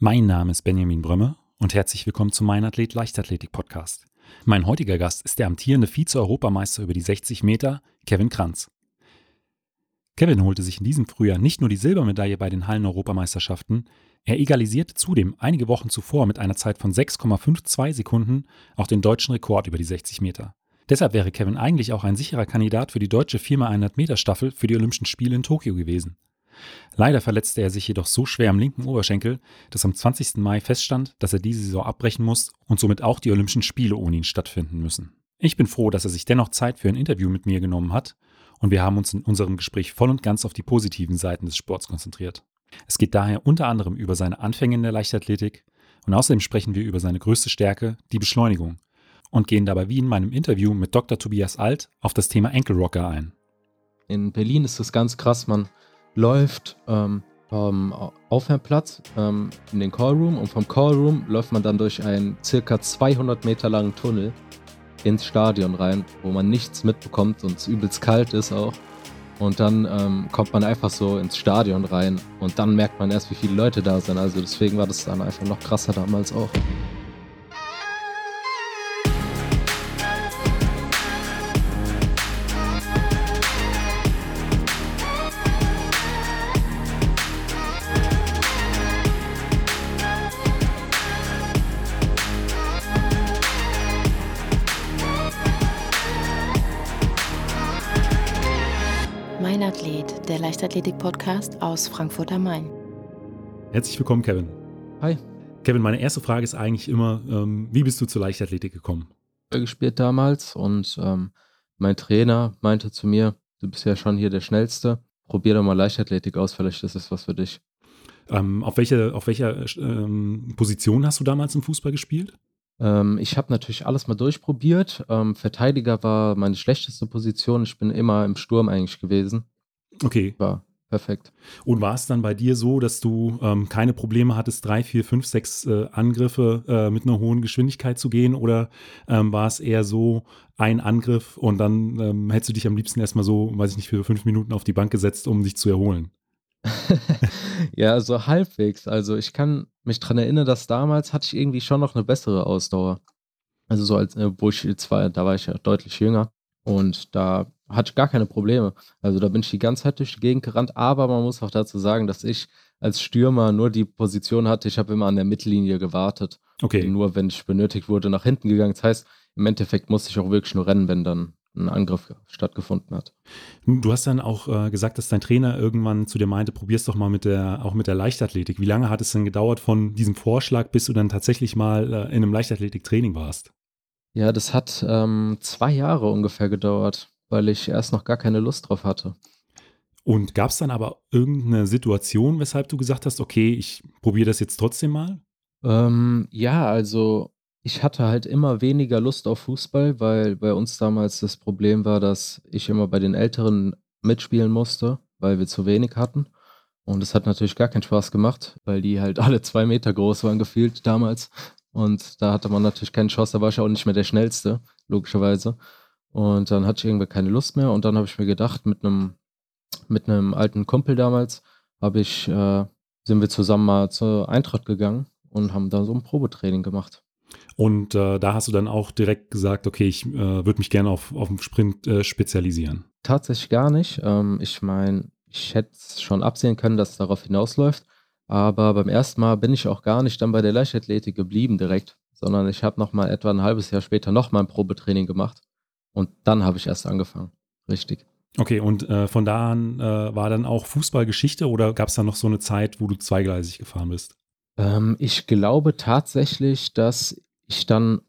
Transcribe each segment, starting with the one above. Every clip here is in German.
Mein Name ist Benjamin Brömme und herzlich willkommen zum Mein Athlet Leichtathletik Podcast. Mein heutiger Gast ist der amtierende Vize-Europameister über die 60 Meter, Kevin Kranz. Kevin holte sich in diesem Frühjahr nicht nur die Silbermedaille bei den Hallen-Europameisterschaften, er egalisierte zudem einige Wochen zuvor mit einer Zeit von 6,52 Sekunden auch den deutschen Rekord über die 60 Meter. Deshalb wäre Kevin eigentlich auch ein sicherer Kandidat für die deutsche 4x100 Meter Staffel für die Olympischen Spiele in Tokio gewesen. Leider verletzte er sich jedoch so schwer am linken Oberschenkel, dass am 20. Mai feststand, dass er diese Saison abbrechen muss und somit auch die Olympischen Spiele ohne ihn stattfinden müssen. Ich bin froh, dass er sich dennoch Zeit für ein Interview mit mir genommen hat und wir haben uns in unserem Gespräch voll und ganz auf die positiven Seiten des Sports konzentriert. Es geht daher unter anderem über seine Anfänge in der Leichtathletik und außerdem sprechen wir über seine größte Stärke, die Beschleunigung, und gehen dabei wie in meinem Interview mit Dr. Tobias Alt auf das Thema Ankle Rocker ein. In Berlin ist es ganz krass, man läuft ähm, vom Aufwärmplatz ähm, in den Callroom und vom Callroom läuft man dann durch einen circa 200 Meter langen Tunnel ins Stadion rein, wo man nichts mitbekommt und es übelst kalt ist auch. Und dann ähm, kommt man einfach so ins Stadion rein und dann merkt man erst, wie viele Leute da sind. Also deswegen war das dann einfach noch krasser damals auch. Leichtathletik-Podcast aus Frankfurt am Main. Herzlich willkommen, Kevin. Hi. Kevin, meine erste Frage ist eigentlich immer, ähm, wie bist du zur Leichtathletik gekommen? Ich gespielt damals und ähm, mein Trainer meinte zu mir, du bist ja schon hier der Schnellste, probier doch mal Leichtathletik aus, vielleicht ist es was für dich. Ähm, auf, welche, auf welcher ähm, Position hast du damals im Fußball gespielt? Ähm, ich habe natürlich alles mal durchprobiert. Ähm, Verteidiger war meine schlechteste Position. Ich bin immer im Sturm eigentlich gewesen. Okay. War perfekt. Und war es dann bei dir so, dass du ähm, keine Probleme hattest, drei, vier, fünf, sechs äh, Angriffe äh, mit einer hohen Geschwindigkeit zu gehen? Oder ähm, war es eher so ein Angriff und dann ähm, hättest du dich am liebsten erstmal so, weiß ich nicht, für fünf Minuten auf die Bank gesetzt, um dich zu erholen? ja, so halbwegs. Also ich kann mich daran erinnern, dass damals hatte ich irgendwie schon noch eine bessere Ausdauer. Also so als, äh, wo ich zwar, da war ich ja deutlich jünger und da hatte ich gar keine Probleme. Also da bin ich die ganze Zeit durch die Gegend gerannt, aber man muss auch dazu sagen, dass ich als Stürmer nur die Position hatte, ich habe immer an der Mittellinie gewartet. Okay. Nur wenn ich benötigt wurde, nach hinten gegangen. Das heißt, im Endeffekt musste ich auch wirklich nur rennen, wenn dann ein Angriff stattgefunden hat. Du hast dann auch äh, gesagt, dass dein Trainer irgendwann zu dir meinte, probier's doch mal mit der, auch mit der Leichtathletik. Wie lange hat es denn gedauert von diesem Vorschlag, bis du dann tatsächlich mal äh, in einem Leichtathletiktraining warst? Ja, das hat ähm, zwei Jahre ungefähr gedauert weil ich erst noch gar keine Lust drauf hatte. Und gab es dann aber irgendeine Situation, weshalb du gesagt hast, okay, ich probiere das jetzt trotzdem mal? Ähm, ja, also ich hatte halt immer weniger Lust auf Fußball, weil bei uns damals das Problem war, dass ich immer bei den Älteren mitspielen musste, weil wir zu wenig hatten. Und es hat natürlich gar keinen Spaß gemacht, weil die halt alle zwei Meter groß waren gefühlt damals. Und da hatte man natürlich keine Chance, da war ich auch nicht mehr der Schnellste, logischerweise. Und dann hatte ich irgendwie keine Lust mehr und dann habe ich mir gedacht, mit einem mit einem alten Kumpel damals habe ich äh, sind wir zusammen mal zur Eintracht gegangen und haben da so ein Probetraining gemacht. Und äh, da hast du dann auch direkt gesagt, okay, ich äh, würde mich gerne auf, auf den Sprint äh, spezialisieren. Tatsächlich gar nicht. Ähm, ich meine, ich hätte schon absehen können, dass es darauf hinausläuft. Aber beim ersten Mal bin ich auch gar nicht dann bei der Leichtathletik geblieben direkt, sondern ich habe noch mal etwa ein halbes Jahr später noch mal ein Probetraining gemacht. Und dann habe ich erst angefangen. Richtig. Okay, und äh, von da an äh, war dann auch Fußballgeschichte oder gab es da noch so eine Zeit, wo du zweigleisig gefahren bist? Ähm, ich glaube tatsächlich, dass ich dann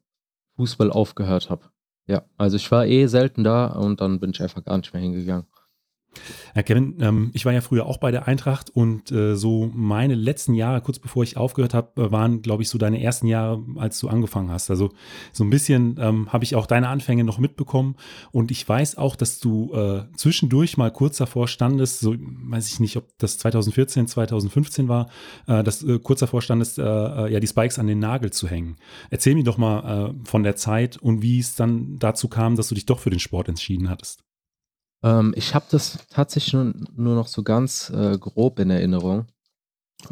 Fußball aufgehört habe. Ja, also ich war eh selten da und dann bin ich einfach gar nicht mehr hingegangen. Herr Kevin, ähm, ich war ja früher auch bei der Eintracht und äh, so meine letzten Jahre, kurz bevor ich aufgehört habe, äh, waren, glaube ich, so deine ersten Jahre, als du angefangen hast. Also so ein bisschen ähm, habe ich auch deine Anfänge noch mitbekommen und ich weiß auch, dass du äh, zwischendurch mal kurz davor standest, so weiß ich nicht, ob das 2014, 2015 war, äh, dass äh, kurz davor standest, äh, ja die Spikes an den Nagel zu hängen. Erzähl mir doch mal von der Zeit und wie es dann dazu kam, dass du dich doch für den Sport entschieden hattest. Ähm, ich habe das tatsächlich nur, nur noch so ganz äh, grob in Erinnerung.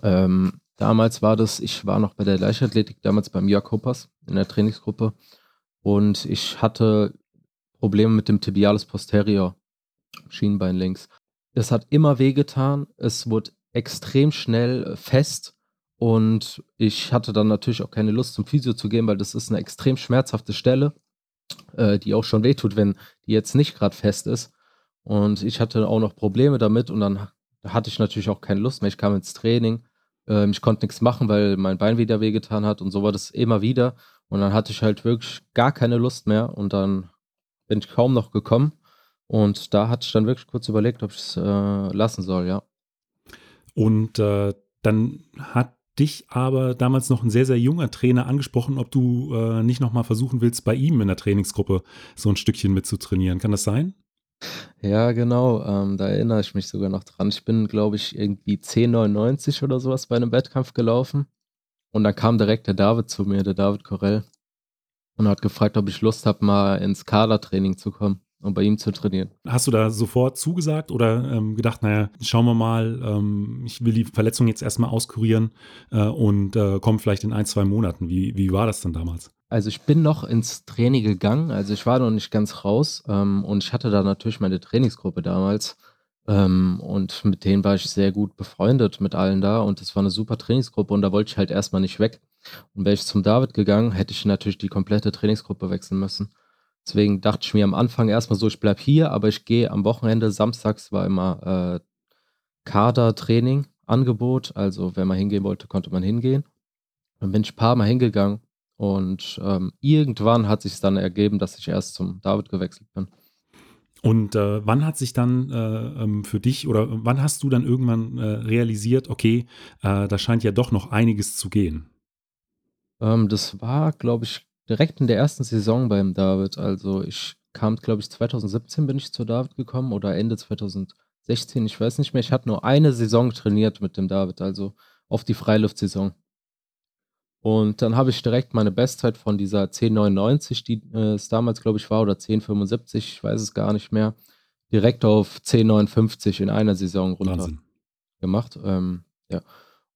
Ähm, Damals war das, ich war noch bei der Leichtathletik, damals beim Jörg Hoppers in der Trainingsgruppe und ich hatte Probleme mit dem Tibialis posterior, Schienbein links. Es hat immer wehgetan, es wurde extrem schnell fest und ich hatte dann natürlich auch keine Lust zum Physio zu gehen, weil das ist eine extrem schmerzhafte Stelle, äh, die auch schon wehtut, wenn die jetzt nicht gerade fest ist. Und ich hatte auch noch Probleme damit und dann hatte ich natürlich auch keine Lust mehr. Ich kam ins Training, ähm, ich konnte nichts machen, weil mein Bein wieder wehgetan hat und so war das immer wieder. Und dann hatte ich halt wirklich gar keine Lust mehr und dann bin ich kaum noch gekommen. Und da hatte ich dann wirklich kurz überlegt, ob ich es äh, lassen soll, ja. Und äh, dann hat dich aber damals noch ein sehr, sehr junger Trainer angesprochen, ob du äh, nicht nochmal versuchen willst, bei ihm in der Trainingsgruppe so ein Stückchen mitzutrainieren. Kann das sein? Ja, genau. Ähm, da erinnere ich mich sogar noch dran. Ich bin, glaube ich, irgendwie 10,99 oder sowas bei einem Wettkampf gelaufen. Und dann kam direkt der David zu mir, der David Corell, und hat gefragt, ob ich Lust habe, mal ins Kadertraining zu kommen um bei ihm zu trainieren. Hast du da sofort zugesagt oder ähm, gedacht, naja, schauen wir mal, ähm, ich will die Verletzung jetzt erstmal auskurieren äh, und äh, komme vielleicht in ein, zwei Monaten. Wie, wie war das dann damals? Also ich bin noch ins Training gegangen, also ich war noch nicht ganz raus ähm, und ich hatte da natürlich meine Trainingsgruppe damals ähm, und mit denen war ich sehr gut befreundet, mit allen da und es war eine super Trainingsgruppe und da wollte ich halt erstmal nicht weg. Und wäre ich zum David gegangen, hätte ich natürlich die komplette Trainingsgruppe wechseln müssen. Deswegen dachte ich mir am Anfang erstmal so, ich bleibe hier, aber ich gehe am Wochenende, samstags war immer äh, Kadertraining, Angebot. Also wenn man hingehen wollte, konnte man hingehen. Dann bin ich ein paar Mal hingegangen und ähm, irgendwann hat sich dann ergeben, dass ich erst zum David gewechselt bin. Und äh, wann hat sich dann äh, ähm, für dich oder wann hast du dann irgendwann äh, realisiert, okay, äh, da scheint ja doch noch einiges zu gehen? Ähm, das war, glaube ich, direkt in der ersten Saison beim David. Also ich kam, glaube ich, 2017 bin ich zu David gekommen oder Ende 2016, ich weiß nicht mehr. Ich hatte nur eine Saison trainiert mit dem David, also auf die Freiluftsaison. Und dann habe ich direkt meine Bestzeit von dieser 10,99, die äh, es damals, glaube ich, war, oder 10,75, ich weiß es gar nicht mehr, direkt auf 10,59 in einer Saison runter Wahnsinn. gemacht. Ähm, ja.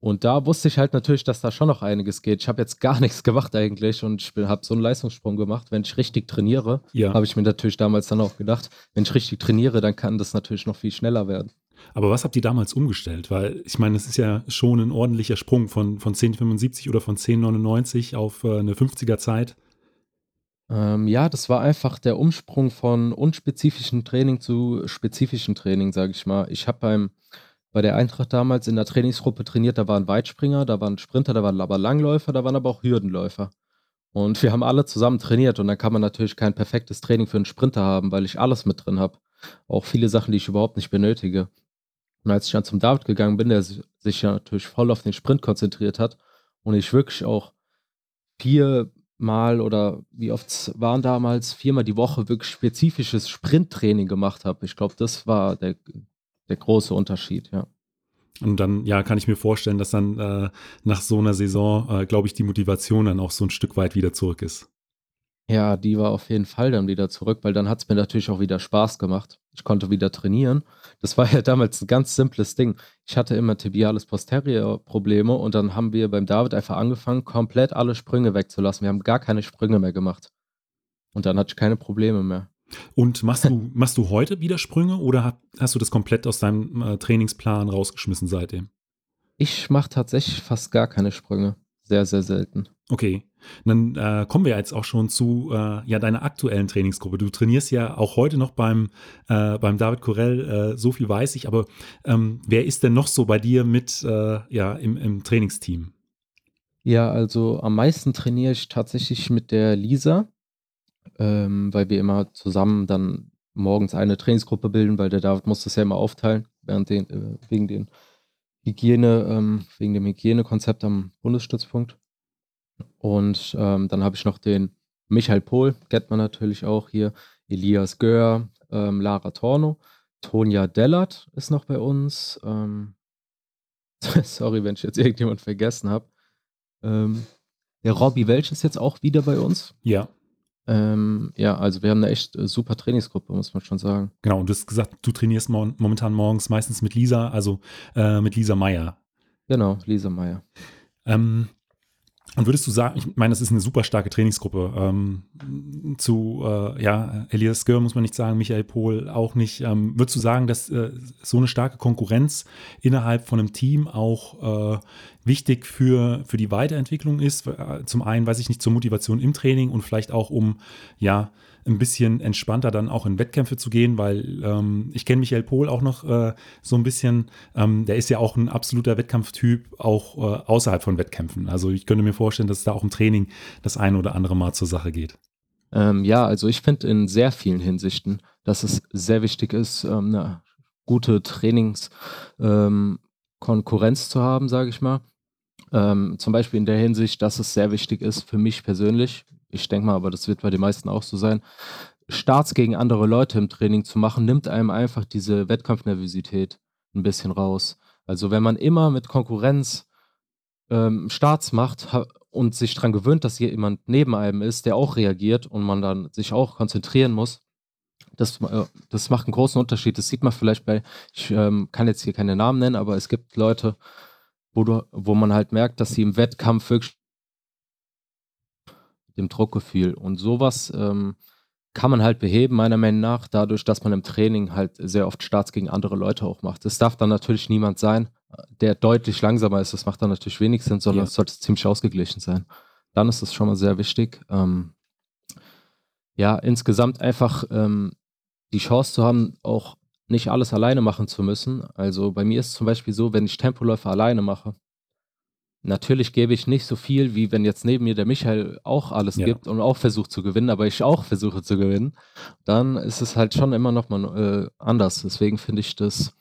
Und da wusste ich halt natürlich, dass da schon noch einiges geht. Ich habe jetzt gar nichts gemacht eigentlich und ich habe so einen Leistungssprung gemacht. Wenn ich richtig trainiere, ja. habe ich mir natürlich damals dann auch gedacht, wenn ich richtig trainiere, dann kann das natürlich noch viel schneller werden. Aber was habt ihr damals umgestellt? Weil ich meine, es ist ja schon ein ordentlicher Sprung von, von 10,75 oder von 10,99 auf äh, eine 50er Zeit. Ähm, ja, das war einfach der Umsprung von unspezifischen Training zu spezifischen Training, sage ich mal. Ich habe beim bei der Eintracht damals in der Trainingsgruppe trainiert, da waren Weitspringer, da waren Sprinter, da waren aber Langläufer, da waren aber auch Hürdenläufer. Und wir haben alle zusammen trainiert und dann kann man natürlich kein perfektes Training für einen Sprinter haben, weil ich alles mit drin habe. Auch viele Sachen, die ich überhaupt nicht benötige. Und als ich dann zum David gegangen bin, der sich ja natürlich voll auf den Sprint konzentriert hat und ich wirklich auch viermal oder wie oft waren damals, viermal die Woche wirklich spezifisches Sprinttraining gemacht habe. Ich glaube, das war der der große Unterschied, ja. Und dann, ja, kann ich mir vorstellen, dass dann äh, nach so einer Saison, äh, glaube ich, die Motivation dann auch so ein Stück weit wieder zurück ist. Ja, die war auf jeden Fall dann wieder zurück, weil dann hat es mir natürlich auch wieder Spaß gemacht. Ich konnte wieder trainieren. Das war ja damals ein ganz simples Ding. Ich hatte immer tibiales posterior Probleme und dann haben wir beim David einfach angefangen, komplett alle Sprünge wegzulassen. Wir haben gar keine Sprünge mehr gemacht. Und dann hatte ich keine Probleme mehr. Und machst du, machst du heute wieder Sprünge oder hast du das komplett aus deinem äh, Trainingsplan rausgeschmissen seitdem? Ich mache tatsächlich fast gar keine Sprünge. Sehr, sehr selten. Okay. Dann äh, kommen wir jetzt auch schon zu äh, ja, deiner aktuellen Trainingsgruppe. Du trainierst ja auch heute noch beim, äh, beim David Corell, äh, so viel weiß ich, aber ähm, wer ist denn noch so bei dir mit äh, ja, im, im Trainingsteam? Ja, also am meisten trainiere ich tatsächlich mit der Lisa ähm, weil wir immer zusammen dann morgens eine Trainingsgruppe bilden, weil der David muss das ja immer aufteilen, während den, äh, wegen den Hygiene, ähm, wegen dem Hygienekonzept am Bundesstützpunkt. Und ähm, dann habe ich noch den Michael Pohl, kennt man natürlich auch hier, Elias Gör, ähm, Lara Torno, Tonja Dellert ist noch bei uns. Ähm, sorry, wenn ich jetzt irgendjemand vergessen habe. Ähm, der Robby Welch ist jetzt auch wieder bei uns. Ja. Ähm, ja, also wir haben eine echt äh, super Trainingsgruppe, muss man schon sagen. Genau, und du hast gesagt, du trainierst mo momentan morgens meistens mit Lisa, also äh, mit Lisa Meyer. Genau, Lisa Meyer. Ähm, und würdest du sagen, ich meine, das ist eine super starke Trainingsgruppe. Ähm, zu äh, ja, Elias Gör muss man nicht sagen, Michael Pohl auch nicht. Ähm, würdest du sagen, dass äh, so eine starke Konkurrenz innerhalb von einem Team auch äh, wichtig für, für die Weiterentwicklung ist? Äh, zum einen, weiß ich nicht, zur Motivation im Training und vielleicht auch um ja ein bisschen entspannter dann auch in Wettkämpfe zu gehen, weil ähm, ich kenne Michael Pohl auch noch äh, so ein bisschen. Ähm, der ist ja auch ein absoluter Wettkampftyp, auch äh, außerhalb von Wettkämpfen. Also ich könnte mir vorstellen, dass da auch im Training das eine oder andere Mal zur Sache geht. Ähm, ja, also ich finde in sehr vielen Hinsichten, dass es sehr wichtig ist, ähm, eine gute Trainingskonkurrenz ähm, zu haben, sage ich mal. Ähm, zum Beispiel in der Hinsicht, dass es sehr wichtig ist für mich persönlich, ich denke mal, aber das wird bei den meisten auch so sein, Starts gegen andere Leute im Training zu machen, nimmt einem einfach diese Wettkampfnervosität ein bisschen raus. Also wenn man immer mit Konkurrenz ähm, Starts macht und sich daran gewöhnt, dass hier jemand neben einem ist, der auch reagiert und man dann sich auch konzentrieren muss, das, äh, das macht einen großen Unterschied. Das sieht man vielleicht bei, ich ähm, kann jetzt hier keine Namen nennen, aber es gibt Leute, wo, du, wo man halt merkt, dass sie im Wettkampf wirklich dem Druckgefühl. Und sowas ähm, kann man halt beheben, meiner Meinung nach, dadurch, dass man im Training halt sehr oft Starts gegen andere Leute auch macht. Es darf dann natürlich niemand sein, der deutlich langsamer ist. Das macht dann natürlich wenig Sinn, sondern ja. es sollte ziemlich ausgeglichen sein. Dann ist das schon mal sehr wichtig. Ähm, ja, insgesamt einfach ähm, die Chance zu haben, auch nicht alles alleine machen zu müssen. Also bei mir ist es zum Beispiel so, wenn ich Tempoläufe alleine mache, Natürlich gebe ich nicht so viel, wie wenn jetzt neben mir der Michael auch alles ja. gibt und auch versucht zu gewinnen, aber ich auch versuche zu gewinnen. Dann ist es halt schon immer noch mal äh, anders. Deswegen finde ich das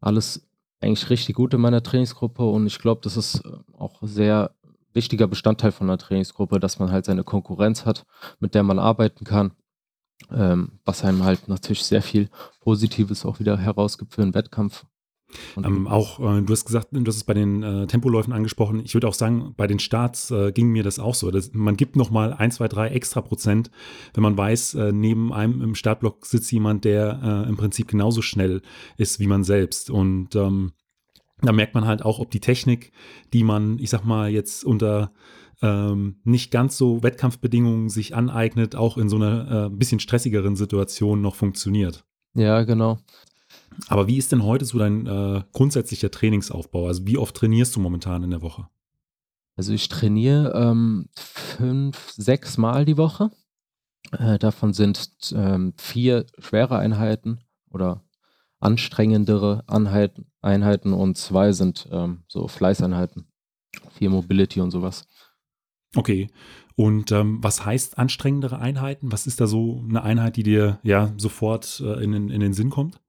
alles eigentlich richtig gut in meiner Trainingsgruppe und ich glaube, das ist äh, auch sehr wichtiger Bestandteil von einer Trainingsgruppe, dass man halt seine Konkurrenz hat, mit der man arbeiten kann. Ähm, was einem halt natürlich sehr viel Positives auch wieder herausgibt für einen Wettkampf ähm, auch, äh, du hast gesagt, du hast es bei den äh, Tempoläufen angesprochen. Ich würde auch sagen, bei den Starts äh, ging mir das auch so. Das, man gibt nochmal ein, zwei, drei extra Prozent, wenn man weiß, äh, neben einem im Startblock sitzt jemand, der äh, im Prinzip genauso schnell ist wie man selbst. Und ähm, da merkt man halt auch, ob die Technik, die man, ich sag mal, jetzt unter ähm, nicht ganz so Wettkampfbedingungen sich aneignet, auch in so einer äh, bisschen stressigeren Situation noch funktioniert. Ja, genau. Aber wie ist denn heute so dein äh, grundsätzlicher Trainingsaufbau? Also wie oft trainierst du momentan in der Woche? Also ich trainiere ähm, fünf, sechs Mal die Woche. Äh, davon sind ähm, vier schwere Einheiten oder anstrengendere Einheiten, Einheiten und zwei sind ähm, so Fleißeinheiten. Vier Mobility und sowas. Okay. Und ähm, was heißt anstrengendere Einheiten? Was ist da so eine Einheit, die dir ja sofort äh, in, in den Sinn kommt?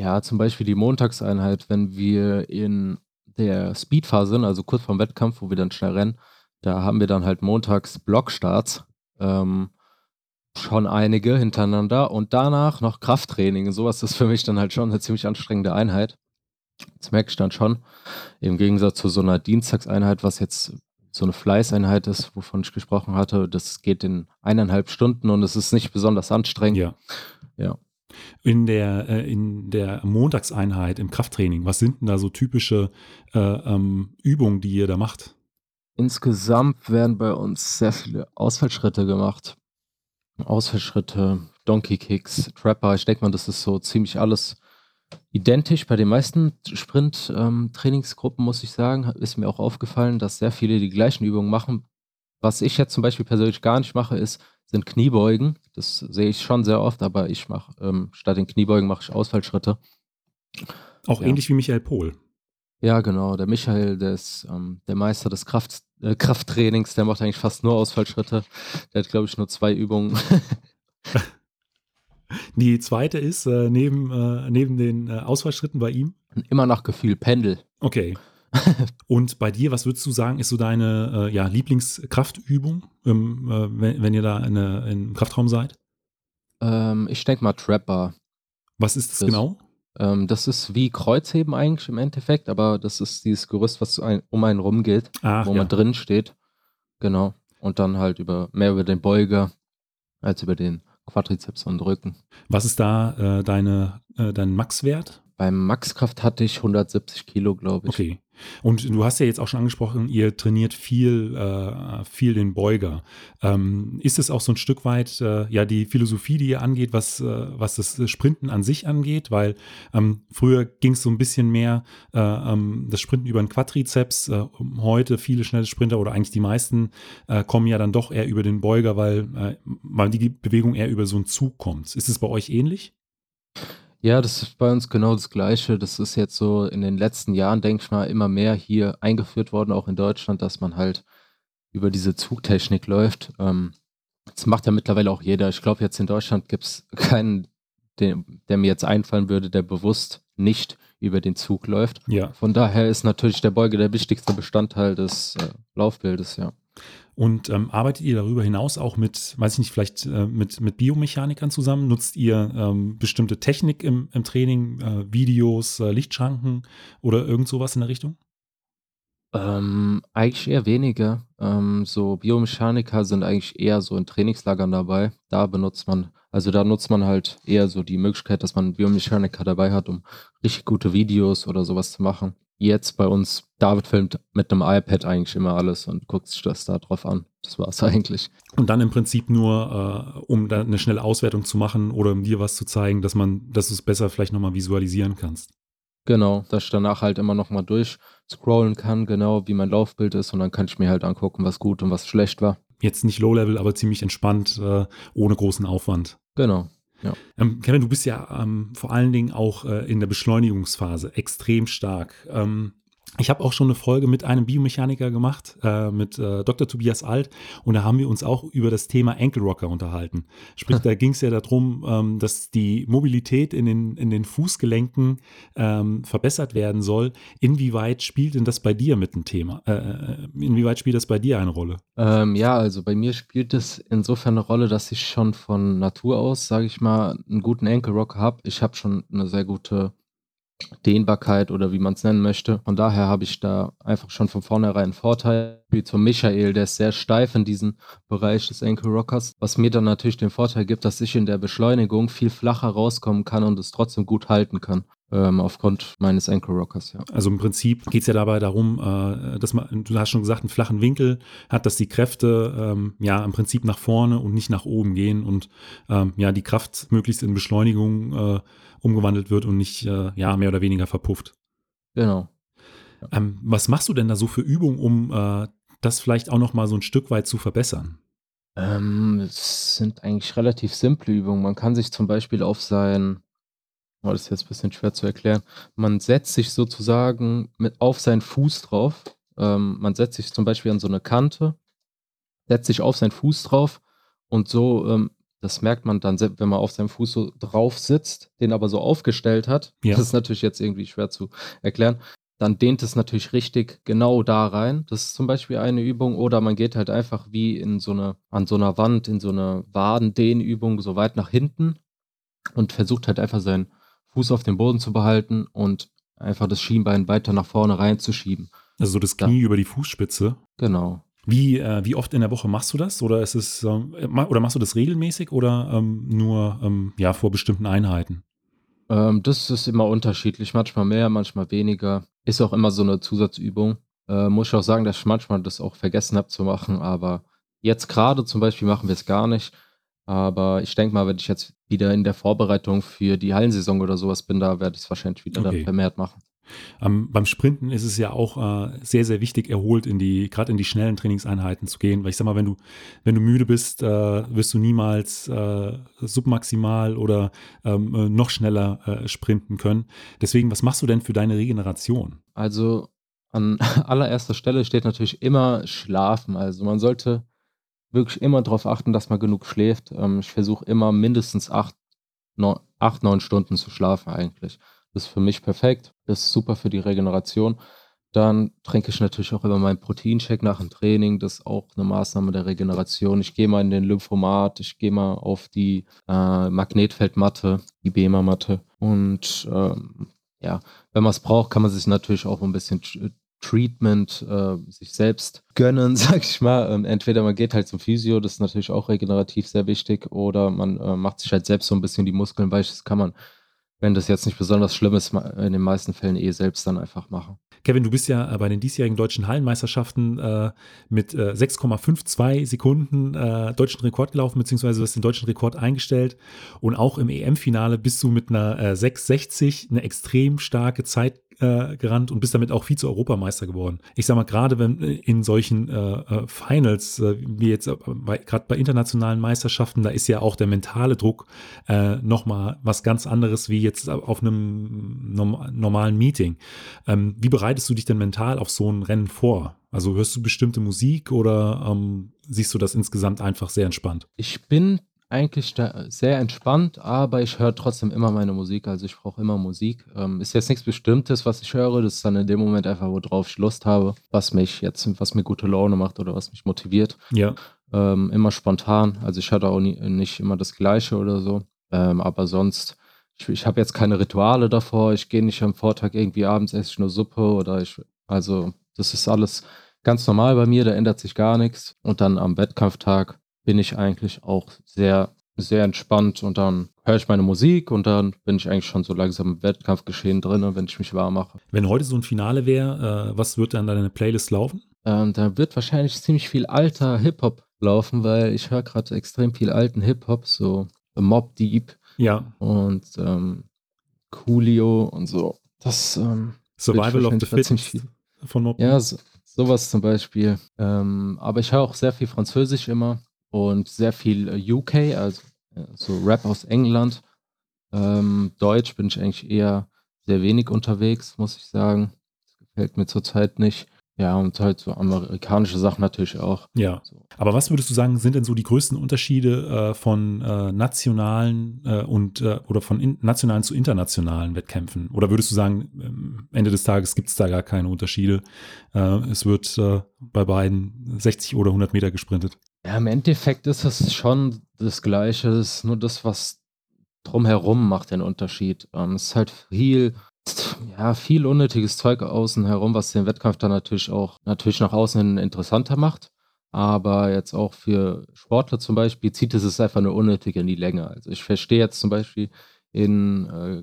Ja, zum Beispiel die Montagseinheit, wenn wir in der Speedphase sind, also kurz vorm Wettkampf, wo wir dann schnell rennen, da haben wir dann halt montags Blockstarts. Ähm, schon einige hintereinander und danach noch Krafttraining. sowas ist für mich dann halt schon eine ziemlich anstrengende Einheit. Das merke ich dann schon. Im Gegensatz zu so einer Dienstagseinheit, was jetzt so eine Fleißeinheit ist, wovon ich gesprochen hatte, das geht in eineinhalb Stunden und es ist nicht besonders anstrengend. Ja. Ja. In der, äh, in der Montagseinheit im Krafttraining, was sind denn da so typische äh, ähm, Übungen, die ihr da macht? Insgesamt werden bei uns sehr viele Ausfallschritte gemacht. Ausfallschritte, Donkey Kicks, Trapper. Ich denke mal, das ist so ziemlich alles identisch. Bei den meisten Sprint-Trainingsgruppen, ähm, muss ich sagen, ist mir auch aufgefallen, dass sehr viele die gleichen Übungen machen. Was ich jetzt zum Beispiel persönlich gar nicht mache, ist sind Kniebeugen. Das sehe ich schon sehr oft, aber ich mache ähm, statt den Kniebeugen mache ich Ausfallschritte. Auch ja. ähnlich wie Michael Pohl. Ja, genau. Der Michael, der ist ähm, der Meister des Kraft, äh, Krafttrainings, der macht eigentlich fast nur Ausfallschritte. Der hat, glaube ich, nur zwei Übungen. Die zweite ist äh, neben, äh, neben den äh, Ausfallschritten bei ihm? Immer nach Gefühl, Pendel. Okay. Und bei dir, was würdest du sagen, ist so deine äh, ja, Lieblingskraftübung, ähm, äh, wenn, wenn, ihr da in, im Kraftraum seid? Ähm, ich denke mal Trapper. Was ist das, das genau? Ähm, das ist wie Kreuzheben eigentlich im Endeffekt, aber das ist dieses Gerüst, was ein, um einen rum geht, Ach, wo ja. man drin steht. Genau. Und dann halt über mehr über den Beuger als über den Quadrizeps und Rücken. Was ist da äh, deine, äh, dein Maxwert? Beim Maxkraft hatte ich 170 Kilo, glaube ich. Okay. Und du hast ja jetzt auch schon angesprochen, ihr trainiert viel, äh, viel den Beuger. Ähm, ist es auch so ein Stück weit äh, ja die Philosophie, die ihr angeht, was, äh, was das Sprinten an sich angeht? Weil ähm, früher ging es so ein bisschen mehr äh, ähm, das Sprinten über den Quadrizeps. Äh, heute viele schnelle Sprinter oder eigentlich die meisten äh, kommen ja dann doch eher über den Beuger, weil, weil die Bewegung eher über so einen Zug kommt. Ist es bei euch ähnlich? Ja, das ist bei uns genau das Gleiche. Das ist jetzt so in den letzten Jahren, denke ich mal, immer mehr hier eingeführt worden, auch in Deutschland, dass man halt über diese Zugtechnik läuft. Ähm, das macht ja mittlerweile auch jeder. Ich glaube, jetzt in Deutschland gibt es keinen, der, der mir jetzt einfallen würde, der bewusst nicht über den Zug läuft. Ja. Von daher ist natürlich der Beuge der wichtigste Bestandteil des äh, Laufbildes, ja. Und ähm, arbeitet ihr darüber hinaus auch mit, weiß ich nicht, vielleicht äh, mit, mit Biomechanikern zusammen? Nutzt ihr ähm, bestimmte Technik im, im Training, äh, Videos, äh, Lichtschranken oder irgend sowas in der Richtung? Ähm, eigentlich eher weniger. Ähm, so Biomechaniker sind eigentlich eher so in Trainingslagern dabei. Da benutzt man, also da nutzt man halt eher so die Möglichkeit, dass man Biomechaniker dabei hat, um richtig gute Videos oder sowas zu machen jetzt bei uns, David filmt mit einem iPad eigentlich immer alles und guckt sich das da drauf an. Das war es eigentlich. Und dann im Prinzip nur, äh, um da eine schnelle Auswertung zu machen oder um dir was zu zeigen, dass man, dass du es besser vielleicht nochmal visualisieren kannst. Genau, dass ich danach halt immer nochmal durchscrollen kann, genau wie mein Laufbild ist und dann kann ich mir halt angucken, was gut und was schlecht war. Jetzt nicht Low-Level, aber ziemlich entspannt, äh, ohne großen Aufwand. Genau. Ja. Ähm, Kevin, du bist ja ähm, vor allen Dingen auch äh, in der Beschleunigungsphase extrem stark. Ähm, ich habe auch schon eine Folge mit einem Biomechaniker gemacht, äh, mit äh, Dr. Tobias Alt, und da haben wir uns auch über das Thema Ankle Rocker unterhalten. Sprich, da ging es ja darum, ähm, dass die Mobilität in den, in den Fußgelenken ähm, verbessert werden soll. Inwieweit spielt denn das bei dir mit dem Thema? Äh, äh inwieweit spielt das bei dir eine Rolle? Ähm, ja, also bei mir spielt es insofern eine Rolle, dass ich schon von Natur aus, sage ich mal, einen guten Ankle Rocker habe. Ich habe schon eine sehr gute Dehnbarkeit oder wie man es nennen möchte. Von daher habe ich da einfach schon von vornherein einen Vorteil. Wie zum Michael, der ist sehr steif in diesem Bereich des Ankle Rockers, was mir dann natürlich den Vorteil gibt, dass ich in der Beschleunigung viel flacher rauskommen kann und es trotzdem gut halten kann. Ähm, aufgrund meines Ankle Rockers, ja. Also im Prinzip geht es ja dabei darum, äh, dass man, du hast schon gesagt, einen flachen Winkel hat, dass die Kräfte ähm, ja im Prinzip nach vorne und nicht nach oben gehen und ähm, ja die Kraft möglichst in Beschleunigung äh, umgewandelt wird und nicht äh, ja mehr oder weniger verpufft. Genau. Ja. Ähm, was machst du denn da so für Übungen, um äh, das vielleicht auch noch mal so ein Stück weit zu verbessern? Ähm, es sind eigentlich relativ simple Übungen. Man kann sich zum Beispiel auf sein, oh, das ist jetzt ein bisschen schwer zu erklären, man setzt sich sozusagen mit auf seinen Fuß drauf. Ähm, man setzt sich zum Beispiel an so eine Kante, setzt sich auf seinen Fuß drauf und so ähm, das merkt man dann, wenn man auf seinem Fuß so drauf sitzt, den aber so aufgestellt hat. Ja. Das ist natürlich jetzt irgendwie schwer zu erklären. Dann dehnt es natürlich richtig genau da rein. Das ist zum Beispiel eine Übung. Oder man geht halt einfach wie in so eine, an so einer Wand, in so eine Wadendehnübung so weit nach hinten und versucht halt einfach seinen Fuß auf dem Boden zu behalten und einfach das Schienbein weiter nach vorne reinzuschieben. Also so das Knie ja. über die Fußspitze. Genau. Wie, äh, wie oft in der Woche machst du das? Oder ist es, äh, oder machst du das regelmäßig oder ähm, nur ähm, ja, vor bestimmten Einheiten? Ähm, das ist immer unterschiedlich, manchmal mehr, manchmal weniger. Ist auch immer so eine Zusatzübung. Äh, muss ich auch sagen, dass ich manchmal das auch vergessen habe zu machen, aber jetzt gerade zum Beispiel machen wir es gar nicht. Aber ich denke mal, wenn ich jetzt wieder in der Vorbereitung für die Hallensaison oder sowas bin, da werde ich es wahrscheinlich wieder okay. dann vermehrt machen. Ähm, beim Sprinten ist es ja auch äh, sehr, sehr wichtig, erholt in die, gerade in die schnellen Trainingseinheiten zu gehen. Weil ich sag mal, wenn du, wenn du müde bist, äh, wirst du niemals äh, submaximal oder ähm, äh, noch schneller äh, sprinten können. Deswegen, was machst du denn für deine Regeneration? Also an allererster Stelle steht natürlich immer Schlafen. Also man sollte wirklich immer darauf achten, dass man genug schläft. Ähm, ich versuche immer mindestens acht, neun, acht, neun Stunden zu schlafen eigentlich. Das ist für mich perfekt. Das ist super für die Regeneration. Dann trinke ich natürlich auch immer meinen Proteincheck nach dem Training. Das ist auch eine Maßnahme der Regeneration. Ich gehe mal in den Lymphomat, ich gehe mal auf die äh, Magnetfeldmatte, die BEMA-Matte. Und ähm, ja, wenn man es braucht, kann man sich natürlich auch ein bisschen Treatment äh, sich selbst gönnen, sag ich mal. Ähm, entweder man geht halt zum Physio, das ist natürlich auch regenerativ sehr wichtig, oder man äh, macht sich halt selbst so ein bisschen die Muskeln weich. Das kann man wenn das jetzt nicht besonders schlimm ist, in den meisten Fällen eh selbst dann einfach machen. Kevin, du bist ja äh, bei den diesjährigen deutschen Hallenmeisterschaften äh, mit äh, 6,52 Sekunden äh, deutschen Rekord gelaufen, beziehungsweise du hast den deutschen Rekord eingestellt. Und auch im EM-Finale bist du mit einer äh, 6,60 eine extrem starke Zeit äh, gerannt und bist damit auch Vize-Europameister geworden. Ich sag mal, gerade wenn äh, in solchen äh, äh, Finals, äh, wie jetzt gerade bei internationalen Meisterschaften, da ist ja auch der mentale Druck äh, nochmal was ganz anderes wie jetzt auf einem normalen Meeting. Ähm, wie bereitest du dich denn mental auf so ein Rennen vor? Also hörst du bestimmte Musik oder ähm, siehst du das insgesamt einfach sehr entspannt? Ich bin eigentlich sehr entspannt, aber ich höre trotzdem immer meine Musik. Also ich brauche immer Musik. Ähm, ist jetzt nichts Bestimmtes, was ich höre. Das ist dann in dem Moment einfach, worauf ich Lust habe, was mich jetzt, was mir gute Laune macht oder was mich motiviert. Ja. Ähm, immer spontan. Also ich höre auch nie, nicht immer das Gleiche oder so. Ähm, aber sonst, ich, ich habe jetzt keine Rituale davor. Ich gehe nicht am Vortag irgendwie abends esse ich nur Suppe oder ich, also das ist alles ganz normal bei mir. Da ändert sich gar nichts. Und dann am Wettkampftag bin ich eigentlich auch sehr, sehr entspannt und dann höre ich meine Musik und dann bin ich eigentlich schon so langsam im Wettkampfgeschehen drin, wenn ich mich warm mache. Wenn heute so ein Finale wäre, äh, was wird dann deine Playlist laufen? Ähm, da wird wahrscheinlich ziemlich viel alter Hip-Hop laufen, weil ich höre gerade extrem viel alten Hip-Hop, so Mob Deep ja. und ähm, Coolio und so. Das ähm, Survival of the Fittest von Mob Ja, so, sowas zum Beispiel. Ähm, aber ich höre auch sehr viel Französisch immer und sehr viel äh, UK, also äh, so Rap aus England. Ähm, Deutsch bin ich eigentlich eher sehr wenig unterwegs, muss ich sagen. Das gefällt mir zurzeit nicht. Ja, und halt so amerikanische Sachen natürlich auch. Ja. Aber was würdest du sagen, sind denn so die größten Unterschiede äh, von äh, nationalen äh, und äh, oder von in, nationalen zu internationalen Wettkämpfen? Oder würdest du sagen, Ende des Tages gibt es da gar keine Unterschiede? Äh, es wird äh, bei beiden 60 oder 100 Meter gesprintet. Ja, im Endeffekt ist es schon das Gleiche. Es ist nur das, was drumherum macht den Unterschied. Ähm, es ist halt viel, ja, viel unnötiges Zeug außen herum, was den Wettkampf dann natürlich auch natürlich nach außen hin interessanter macht. Aber jetzt auch für Sportler zum Beispiel zieht es es einfach nur unnötig in die Länge. Also ich verstehe jetzt zum Beispiel in, äh,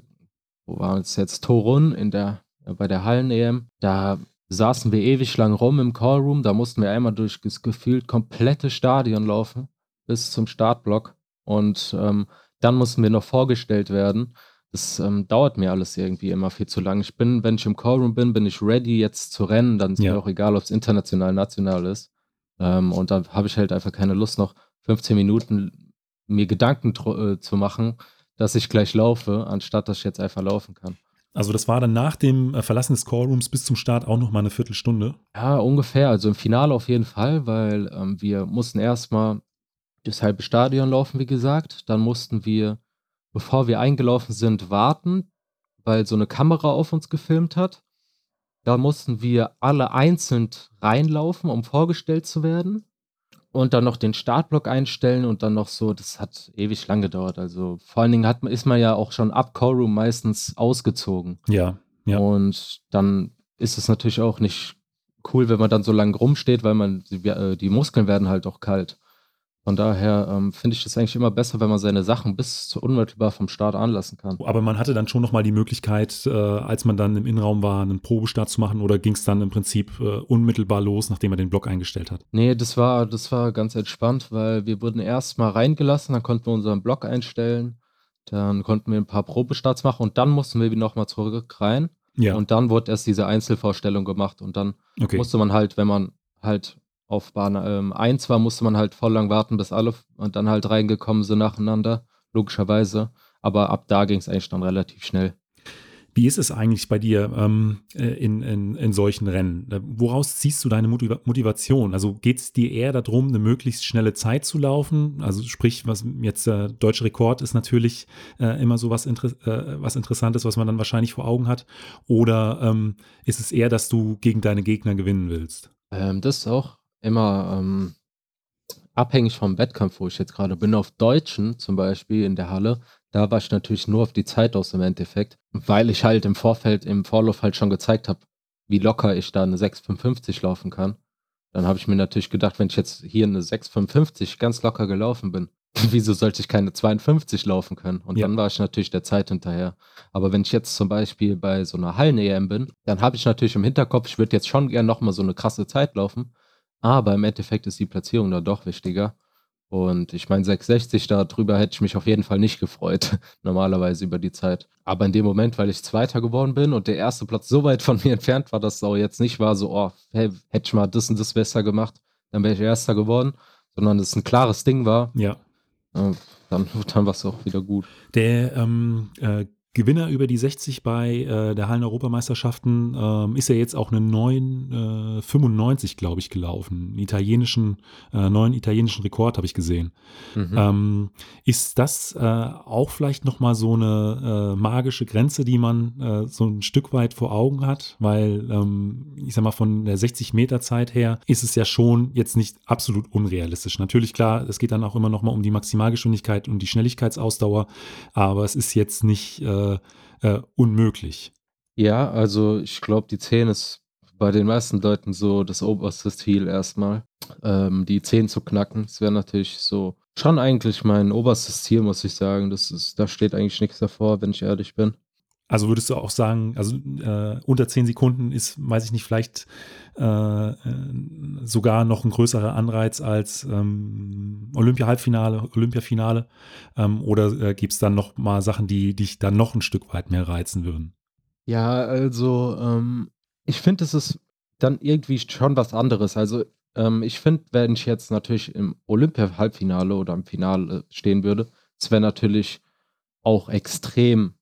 wo war es jetzt, Torun in der, äh, bei der Hallen-EM, da saßen wir ewig lang rum im Callroom. Da mussten wir einmal durch das gefühlt komplette Stadion laufen bis zum Startblock. Und ähm, dann mussten wir noch vorgestellt werden. Das ähm, dauert mir alles irgendwie immer viel zu lang. Ich bin, wenn ich im Callroom bin, bin ich ready jetzt zu rennen. Dann ist ja. mir auch egal, ob es international, national ist. Ähm, und dann habe ich halt einfach keine Lust, noch 15 Minuten mir Gedanken äh, zu machen, dass ich gleich laufe, anstatt dass ich jetzt einfach laufen kann. Also das war dann nach dem äh, Verlassen des Callrooms bis zum Start auch noch mal eine Viertelstunde? Ja, ungefähr. Also im Finale auf jeden Fall, weil ähm, wir mussten erstmal das halbe Stadion laufen, wie gesagt. Dann mussten wir, bevor wir eingelaufen sind, warten, weil so eine Kamera auf uns gefilmt hat. Da mussten wir alle einzeln reinlaufen, um vorgestellt zu werden und dann noch den Startblock einstellen und dann noch so, das hat ewig lang gedauert. Also vor allen Dingen hat, ist man ja auch schon ab Callroom meistens ausgezogen. Ja, ja. Und dann ist es natürlich auch nicht cool, wenn man dann so lange rumsteht, weil man, die, äh, die Muskeln werden halt auch kalt. Von daher ähm, finde ich es eigentlich immer besser, wenn man seine Sachen bis zu unmittelbar vom Start anlassen kann. Aber man hatte dann schon nochmal die Möglichkeit, äh, als man dann im Innenraum war, einen Probestart zu machen oder ging es dann im Prinzip äh, unmittelbar los, nachdem man den Block eingestellt hat? Nee, das war, das war ganz entspannt, weil wir wurden erst mal reingelassen, dann konnten wir unseren Block einstellen, dann konnten wir ein paar Probestarts machen und dann mussten wir nochmal zurück rein. Ja. Und dann wurde erst diese Einzelvorstellung gemacht und dann okay. musste man halt, wenn man halt auf Bahn ähm, 1 war, musste man halt voll lang warten, bis alle und dann halt reingekommen sind nacheinander, logischerweise. Aber ab da ging es eigentlich dann relativ schnell. Wie ist es eigentlich bei dir ähm, äh, in, in, in solchen Rennen? Äh, woraus ziehst du deine Motivation? Also geht es dir eher darum, eine möglichst schnelle Zeit zu laufen? Also sprich, was jetzt der äh, deutsche Rekord ist natürlich äh, immer so was, Inter äh, was Interessantes, was man dann wahrscheinlich vor Augen hat. Oder ähm, ist es eher, dass du gegen deine Gegner gewinnen willst? Ähm, das ist auch immer ähm, abhängig vom Wettkampf, wo ich jetzt gerade bin. Auf Deutschen zum Beispiel in der Halle, da war ich natürlich nur auf die Zeit aus im Endeffekt, weil ich halt im Vorfeld, im Vorlauf halt schon gezeigt habe, wie locker ich da eine 6,55 laufen kann. Dann habe ich mir natürlich gedacht, wenn ich jetzt hier eine 6,55 ganz locker gelaufen bin, wieso sollte ich keine 52 laufen können? Und Ja. dann war ich natürlich der Zeit hinterher. Aber wenn ich jetzt zum Beispiel bei so einer Hallen-EM bin, dann habe ich natürlich im Hinterkopf, ich würde jetzt schon gern nochmal so eine krasse Zeit laufen. Aber im Endeffekt ist die Platzierung da doch wichtiger. Und ich meine, 660 darüber hätte ich mich auf jeden Fall nicht gefreut, normalerweise über die Zeit. Aber in dem Moment, weil ich Zweiter geworden bin und der erste Platz so weit von mir entfernt war, dass es auch jetzt nicht war, so, oh, hey, hätte ich mal das und das besser gemacht, dann wäre ich Erster geworden, sondern es ein klares Ding war, Ja. äh, dann, dann war es auch wieder gut. Der ähm, äh, Gewinner über die 60 bei äh, der Hallen-Europameisterschaften ähm, ist ja jetzt auch eine 9,95, glaube ich, gelaufen. Einen italienischen, äh, neuen italienischen Rekord habe ich gesehen. Mhm. Ähm, ist das äh, auch vielleicht nochmal so eine äh, magische Grenze, die man äh, so ein Stück weit vor Augen hat? Weil, ähm, ich sag mal, von der 60-Meter-Zeit her ist es ja schon jetzt nicht absolut unrealistisch. Natürlich, klar, es geht dann auch immer nochmal um die Maximalgeschwindigkeit und die Schnelligkeitsausdauer, aber es ist jetzt nicht äh, äh, unmöglich. Ja, also ich glaube, die 10 ist bei den meisten Leuten so das oberste Ziel erstmal. Ähm, die 10 zu knacken, das wäre natürlich so schon eigentlich mein oberstes Ziel, muss ich sagen. Das ist, da steht eigentlich nichts davor, wenn ich ehrlich bin. Also würdest du auch sagen, also äh, unter 10 Sekunden ist, weiß ich nicht, vielleicht äh, äh, sogar noch ein größerer Anreiz als ähm, Olympia-Halbfinale, Olympiafinale? Ähm, oder äh, gibt es dann noch mal Sachen, die dich dann noch ein Stück weit mehr reizen würden? Ja, also ähm, ich finde, es ist dann irgendwie schon was anderes. Also ähm, ich finde, wenn ich jetzt natürlich im Olympia-Halbfinale oder im Finale stehen würde, es wäre natürlich auch extrem,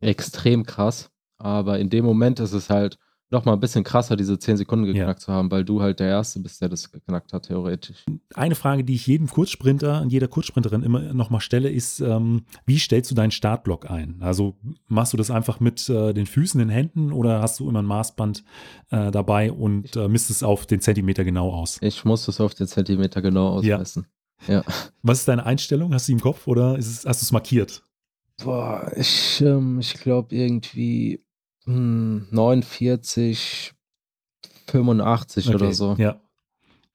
extrem krass. Aber in dem Moment ist es halt noch mal ein bisschen krasser, diese 10 Sekunden Ja. geknackt zu haben, weil du halt der Erste bist, der das geknackt hat, theoretisch. Eine Frage, die ich jedem Kurzsprinter und jeder Kurzsprinterin immer noch mal stelle, ist, ähm, wie stellst du deinen Startblock ein? Also machst du das einfach mit äh, den Füßen, den Händen oder hast du immer ein Maßband äh, dabei und äh, misst es auf den Zentimeter genau aus? Ich muss das auf den Zentimeter genau Ja. ausmessen. Ja. Was ist deine Einstellung? Hast du sie im Kopf oder ist es, hast du es markiert? Boah, ich, ähm, ich glaube irgendwie hm, 49, 85 oder Okay, so. Ja.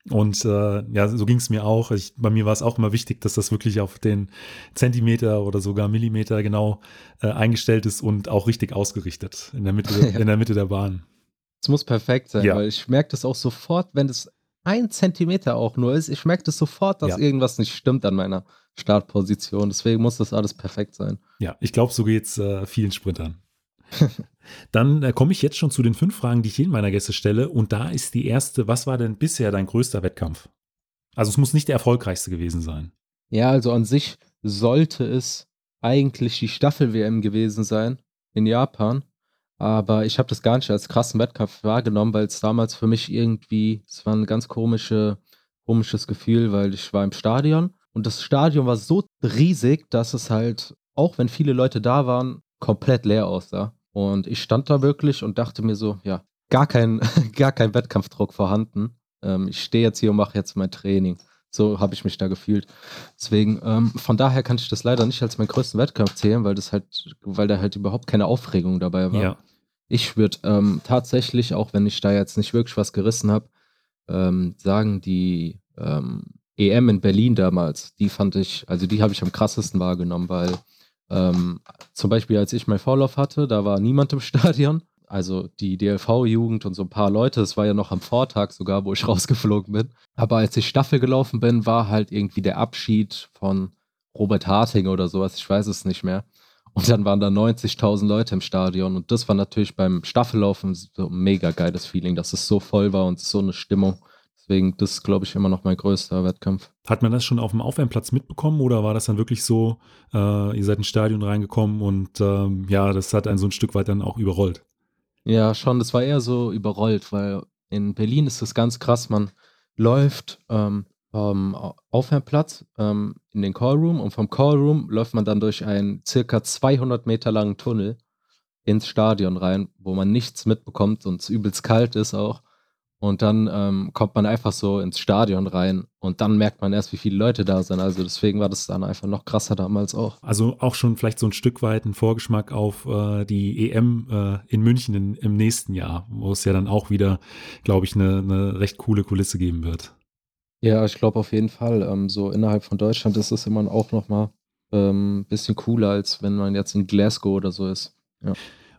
Und äh, ja, so ging es mir auch. Ich, bei mir war es auch immer wichtig, dass das wirklich auf den Zentimeter oder sogar Millimeter genau äh, eingestellt ist und auch richtig ausgerichtet in der Mitte, Ja. in der Mitte der Bahn. Es muss perfekt sein, Ja. weil ich merke das auch sofort, wenn es ein Zentimeter auch nur ist. Ich merke das sofort, dass Ja. irgendwas nicht stimmt an meiner Startposition. Deswegen muss das alles perfekt sein. Ja, ich glaube, so geht es äh, vielen Sprintern. Dann äh, komme ich jetzt schon zu den fünf Fragen, die ich jedem meiner Gäste stelle. Und da ist die erste, was war denn bisher dein größter Wettkampf? Also es muss nicht der erfolgreichste gewesen sein. Ja, also an sich sollte es eigentlich die Staffel-WM gewesen sein in Japan. Aber ich habe das gar nicht als krassen Wettkampf wahrgenommen, weil es damals für mich irgendwie, es war ein ganz komische, komisches Gefühl, weil ich war im Stadion und das Stadion war so riesig, dass es halt, auch wenn viele Leute da waren, komplett leer aussah. Und ich stand da wirklich und dachte mir so, ja, gar kein, gar kein Wettkampfdruck vorhanden. Ähm, ich stehe jetzt hier und mache jetzt mein Training. So habe ich mich da gefühlt. Deswegen, ähm, von daher kann ich das leider nicht als meinen größten Wettkampf zählen, weil das halt, weil da halt überhaupt keine Aufregung dabei war. Ja. Ich würde ähm, tatsächlich, auch wenn ich da jetzt nicht wirklich was gerissen habe, ähm, sagen, die ähm, EM in Berlin damals, die fand ich, also die habe ich am krassesten wahrgenommen, weil ähm, zum Beispiel, als ich mein Vorlauf hatte, da war niemand im Stadion. Also die DLV-Jugend und so ein paar Leute, es war ja noch am Vortag sogar, wo ich rausgeflogen bin. Aber als ich Staffel gelaufen bin, war halt irgendwie der Abschied von Robert Harting oder sowas, ich weiß es nicht mehr. Und dann waren da 90.000 Leute im Stadion. Und das war natürlich beim Staffellaufen so ein mega geiles Feeling, dass es so voll war und so eine Stimmung. Deswegen, das ist, glaube ich, immer noch mein größter Wettkampf. Hat man das schon auf dem Aufwärmplatz mitbekommen oder war das dann wirklich so, äh, ihr seid ins Stadion reingekommen und ähm, ja, das hat einen so ein Stück weit dann auch überrollt? Ja, schon, das war eher so überrollt, weil in Berlin ist es ganz krass, man läuft ähm, vom Au- Aufwärmplatz ähm, in den Callroom und vom Callroom läuft man dann durch einen circa 200 Meter langen Tunnel ins Stadion rein, wo man nichts mitbekommt und es übelst kalt ist auch. Und dann ähm, kommt man einfach so ins Stadion rein und dann merkt man erst, wie viele Leute da sind. Also deswegen war das dann einfach noch krasser damals auch. Also auch schon vielleicht so ein Stück weit ein Vorgeschmack auf äh, die EM äh, in München in, im nächsten Jahr, wo es ja dann auch wieder, glaube ich, eine, eine recht coole Kulisse geben wird. Ja, ich glaube auf jeden Fall. Ähm, so innerhalb von Deutschland ist es immer auch noch mal ein ähm, bisschen cooler, als wenn man jetzt in Glasgow oder so ist. Ja.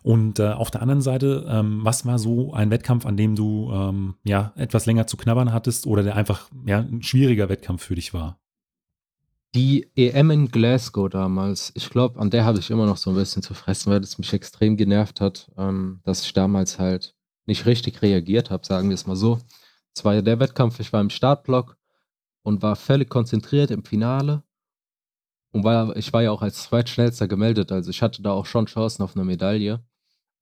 Und äh, auf der anderen Seite, ähm, was war so ein Wettkampf, an dem du ähm, ja etwas länger zu knabbern hattest oder der einfach ja ein schwieriger Wettkampf für dich war? Die EM in Glasgow damals, ich glaube, an der habe ich immer noch so ein bisschen zu fressen, weil es mich extrem genervt hat, ähm, dass ich damals halt nicht richtig reagiert habe, sagen wir es mal so. Es war ja der Wettkampf, ich war im Startblock und war völlig konzentriert im Finale. Und war, ich war ja auch als zweitschnellster gemeldet, also ich hatte da auch schon Chancen auf eine Medaille.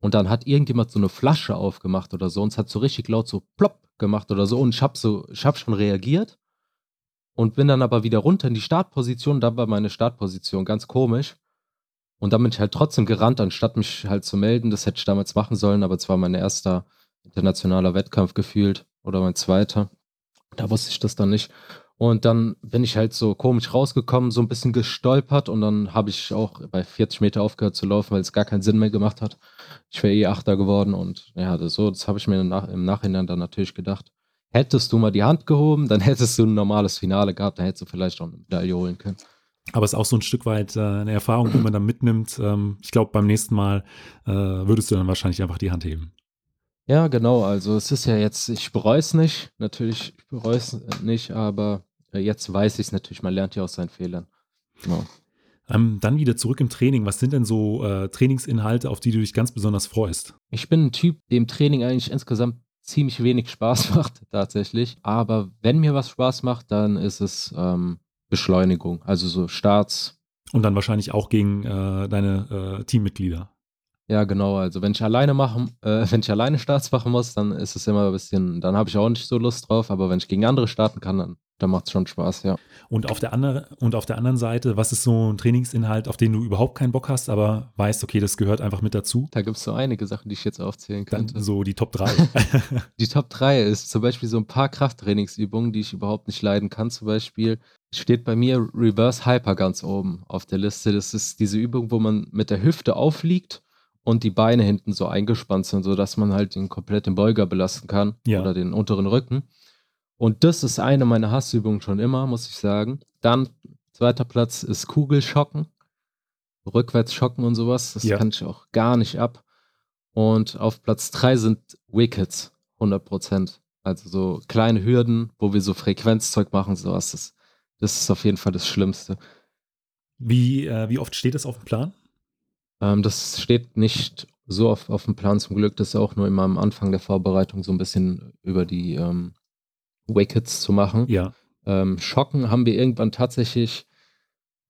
Und dann hat irgendjemand so eine Flasche aufgemacht oder so und es hat so richtig laut so plopp gemacht oder so und ich habe so, ich habe schon reagiert und bin dann aber wieder runter in die Startposition. Da war meine Startposition ganz komisch. Und dann bin ich halt trotzdem gerannt, anstatt mich halt zu melden. Das hätte ich damals machen sollen, aber es war mein erster internationaler Wettkampf gefühlt oder mein zweiter. Da wusste ich das dann nicht. Und dann bin ich halt so komisch rausgekommen, so ein bisschen gestolpert und dann habe ich auch bei 40 Meter aufgehört zu laufen, weil es gar keinen Sinn mehr gemacht hat. Ich wäre eh Achter geworden und ja, das, so, das habe ich mir im, Nach im Nachhinein dann natürlich gedacht. Hättest du mal die Hand gehoben, dann hättest du ein normales Finale gehabt, dann hättest du vielleicht auch eine Medaille holen können. Aber es ist auch so ein Stück weit äh, eine Erfahrung, die man dann mitnimmt. Ähm, ich glaube, beim nächsten Mal äh, würdest du dann wahrscheinlich einfach die Hand heben. Ja, genau. Also es ist ja jetzt, ich bereue es nicht. Natürlich, ich bereue es nicht, aber jetzt weiß ich es natürlich. Man lernt ja aus seinen Fehlern. Genau. Ähm, dann wieder zurück im Training. Was sind denn so äh, Trainingsinhalte, auf die du dich ganz besonders freust? Ich bin ein Typ, dem Training eigentlich insgesamt ziemlich wenig Spaß macht, tatsächlich. Aber wenn mir was Spaß macht, dann ist es ähm, Beschleunigung, also so Starts. Und dann wahrscheinlich auch gegen äh, deine äh, Teammitglieder. Ja, genau. Also wenn ich alleine machen, äh, wenn ich alleine Starts machen muss, dann ist es immer ein bisschen, dann habe ich auch nicht so Lust drauf. Aber wenn ich gegen andere starten kann, dann da macht es schon Spaß, ja. Und auf, der andere, und auf der anderen Seite, was ist so ein Trainingsinhalt, auf den du überhaupt keinen Bock hast, aber weißt, okay, das gehört einfach mit dazu? Da gibt es so einige Sachen, die ich jetzt aufzählen könnte. Dann so die Top 3. die Top 3 ist zum Beispiel so ein paar Krafttrainingsübungen, die ich überhaupt nicht leiden kann. Zum Beispiel steht bei mir Reverse Hyper ganz oben auf der Liste. Das ist diese Übung, wo man mit der Hüfte aufliegt und die Beine hinten so eingespannt sind, sodass man halt den kompletten Beuger belasten kann ja. oder den unteren Rücken. Und das ist eine meiner Hassübungen schon immer, muss ich sagen. Dann, zweiter Platz ist Kugelschocken. Rückwärts schocken und sowas. Das ja. kann ich auch gar nicht ab. Und auf Platz drei sind Wickets, 100 Prozent. Also so kleine Hürden, wo wir so Frequenzzeug machen, sowas. Das, das ist auf jeden Fall das Schlimmste. Wie, äh, wie oft steht das auf dem Plan? Ähm, das steht nicht so oft auf dem Plan zum Glück. Das ist auch nur immer am Anfang der Vorbereitung so ein bisschen über die ähm, Wickets zu machen. Ja. Ähm, Schocken haben wir irgendwann tatsächlich,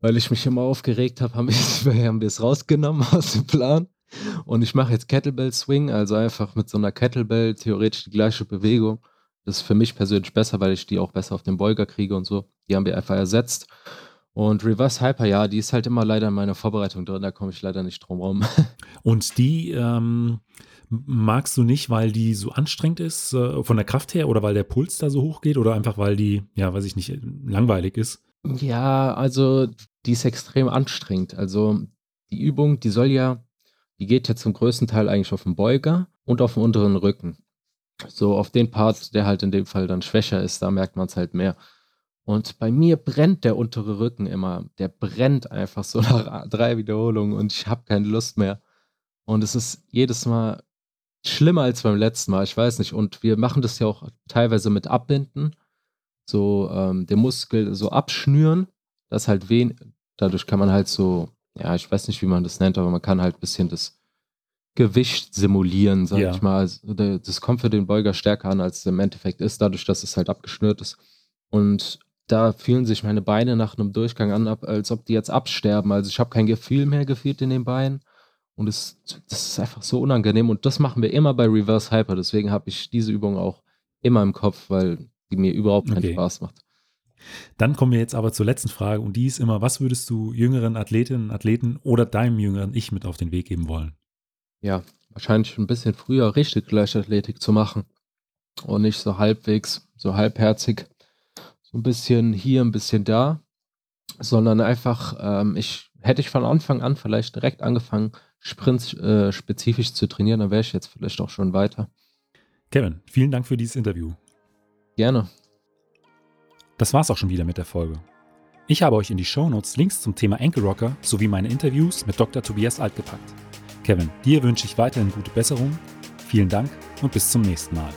weil ich mich immer aufgeregt habe, haben wir, es rausgenommen aus dem Plan. Und ich mache jetzt Kettlebell Swing, also einfach mit so einer Kettlebell theoretisch die gleiche Bewegung. Das ist für mich persönlich besser, weil ich die auch besser auf den Beuger kriege und so. Die haben wir einfach ersetzt. Und Reverse Hyper, ja, die ist halt immer leider in meiner Vorbereitung drin, da komme ich leider nicht drum rum. Und die ähm, magst du nicht, weil die so anstrengend ist äh, von der Kraft her oder weil der Puls da so hoch geht oder einfach weil die, ja, weiß ich nicht, langweilig ist? Ja, also die ist extrem anstrengend. Also die Übung, die soll ja, die geht ja zum größten Teil eigentlich auf den Beuger und auf den unteren Rücken. So auf den Part, der halt in dem Fall dann schwächer ist, da merkt man es halt mehr. Und bei mir brennt der untere Rücken immer. Der brennt einfach so nach drei Wiederholungen und ich habe keine Lust mehr. Und es ist jedes Mal schlimmer als beim letzten Mal, ich weiß nicht. Und wir machen das ja auch teilweise mit Abbinden. So ähm, den Muskel so abschnüren, das halt wen, dadurch kann man halt so, ja, ich weiß nicht, wie man das nennt, aber man kann halt ein bisschen das Gewicht simulieren, sag ja. ich mal. Also, das kommt für den Beuger stärker an, als es im Endeffekt ist, dadurch, dass es halt abgeschnürt ist. Und da fühlen sich meine Beine nach einem Durchgang an, als ob die jetzt absterben. Also ich habe kein Gefühl mehr gefühlt in den Beinen. Und es, das ist einfach so unangenehm. Und das machen wir immer bei Reverse Hyper. Deswegen habe ich diese Übung auch immer im Kopf, weil die mir überhaupt keinen okay. Spaß macht. Dann kommen wir jetzt aber zur letzten Frage. Und die ist immer: Was würdest du jüngeren Athletinnen, Athleten oder deinem jüngeren Ich mit auf den Weg geben wollen? Ja, wahrscheinlich ein bisschen früher richtig Leichtathletik zu machen. Und nicht so halbwegs, so halbherzig. So ein bisschen hier, ein bisschen da. Sondern einfach, ähm, ich hätte ich von Anfang an vielleicht direkt angefangen, Sprints äh, spezifisch zu trainieren, dann wäre ich jetzt vielleicht auch schon weiter. Kevin, vielen Dank für dieses Interview. Gerne. Das war's auch schon wieder mit der Folge. Ich habe euch in die Shownotes Links zum Thema Ankle Rocker sowie meine Interviews mit Dr. Tobias Alt gepackt. Kevin, dir wünsche ich weiterhin gute Besserung. Vielen Dank und bis zum nächsten Mal.